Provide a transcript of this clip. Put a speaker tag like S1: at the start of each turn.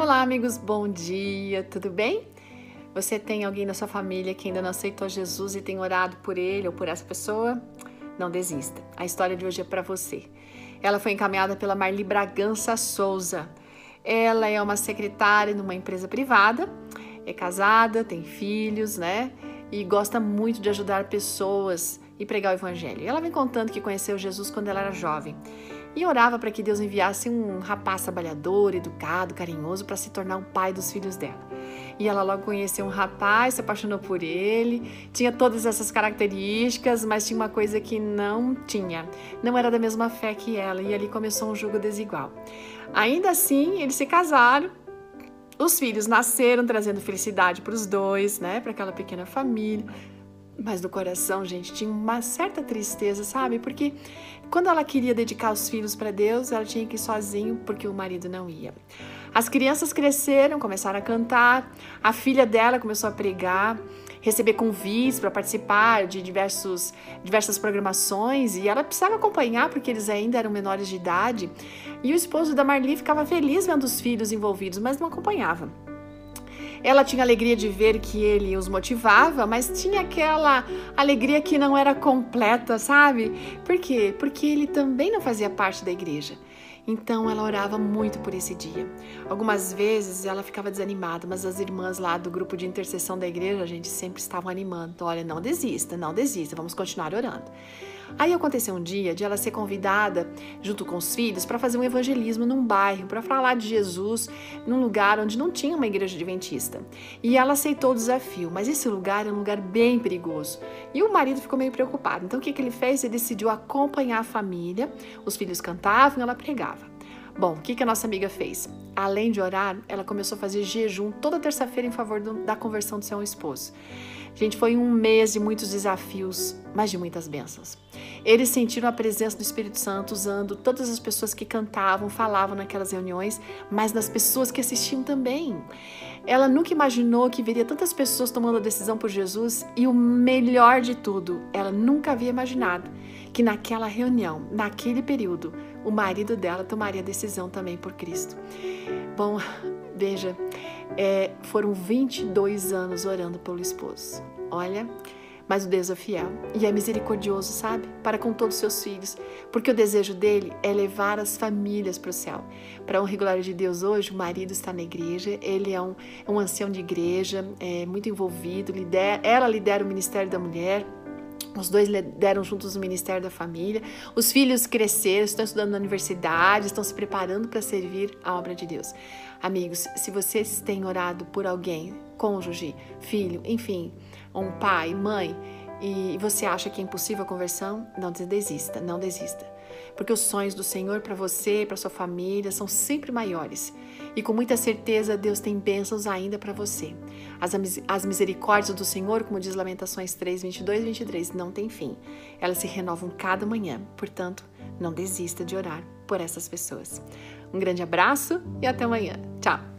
S1: Olá, amigos, bom dia, tudo bem? Você tem alguém na sua família que ainda não aceitou Jesus e tem orado por ele ou por essa pessoa? Não desista. A história de hoje é para você. Ela foi encaminhada pela Marli Bragança Souza. Ela é uma secretária numa empresa privada, é casada, tem filhos, né? E gosta muito de ajudar pessoas e pregar o evangelho. Ela vem contando que conheceu Jesus quando ela era jovem e orava para que Deus enviasse um rapaz trabalhador, educado, carinhoso para se tornar o pai dos filhos dela. E ela logo conheceu um rapaz, se apaixonou por ele, tinha todas essas características, mas tinha uma coisa que não tinha. Não era da mesma fé que ela, e ali começou um jogo desigual. Ainda assim, eles se casaram, os filhos nasceram, trazendo felicidade para os dois, né, para aquela pequena família. Mas no coração, gente, tinha uma certa tristeza, sabe? Porque quando ela queria dedicar os filhos para Deus, ela tinha que ir sozinho porque o marido não ia. As crianças cresceram, começaram a cantar, a filha dela começou a pregar, receber convites para participar de diversos, diversas programações e ela precisava acompanhar porque eles ainda eram menores de idade. E o esposo da Marli ficava feliz vendo os filhos envolvidos, mas não acompanhava. Ela tinha alegria de ver que ele os motivava, mas tinha aquela alegria que não era completa, sabe? Por quê? Porque ele também não fazia parte da igreja. Então ela orava muito por esse dia. Algumas vezes ela ficava desanimada, mas as irmãs lá do grupo de intercessão da igreja, a gente sempre estavam animando. Olha, não desista, não desista, vamos continuar orando. Aí aconteceu um dia de ela ser convidada, junto com os filhos, para fazer um evangelismo num bairro, para falar de Jesus num lugar onde não tinha uma igreja adventista. E ela aceitou o desafio, mas esse lugar é um lugar bem perigoso. E o marido ficou meio preocupado. Então o que, que ele fez? Ele decidiu acompanhar a família, os filhos cantavam, ela pregava. Bom, o que, que a nossa amiga fez? Além de orar, ela começou a fazer jejum toda terça-feira em favor do, da conversão do seu esposo. Gente, foi um mês de muitos desafios, mas de muitas bênçãos. Eles sentiram a presença do Espírito Santo usando todas as pessoas que cantavam, falavam naquelas reuniões, mas nas pessoas que assistiam também. Ela nunca imaginou que veria tantas pessoas tomando a decisão por Jesus e o melhor de tudo, ela nunca havia imaginado que naquela reunião, naquele período, o marido dela tomaria a decisão também por Cristo. Bom, veja, é, foram 22 anos orando pelo esposo. Olha, mas o Deus é fiel e é misericordioso, sabe? Para com todos os seus filhos, porque o desejo dele é levar as famílias para o céu. Para um regular de Deus hoje, o marido está na igreja, ele é um, é um ancião de igreja, é muito envolvido, lidera, ela lidera o ministério da mulher, os dois deram juntos o Ministério da Família. Os filhos cresceram, estão estudando na universidade, estão se preparando para servir a obra de Deus. Amigos, se vocês têm orado por alguém, cônjuge, filho, enfim, um pai, mãe, e você acha que é impossível a conversão, não desista, não desista. Porque os sonhos do Senhor para você, para sua família, são sempre maiores. E com muita certeza, Deus tem bênçãos ainda para você. As, as misericórdias do Senhor, como diz Lamentações 3, 22 e 23, não tem fim. Elas se renovam cada manhã. Portanto, não desista de orar por essas pessoas. Um grande abraço e até amanhã. Tchau!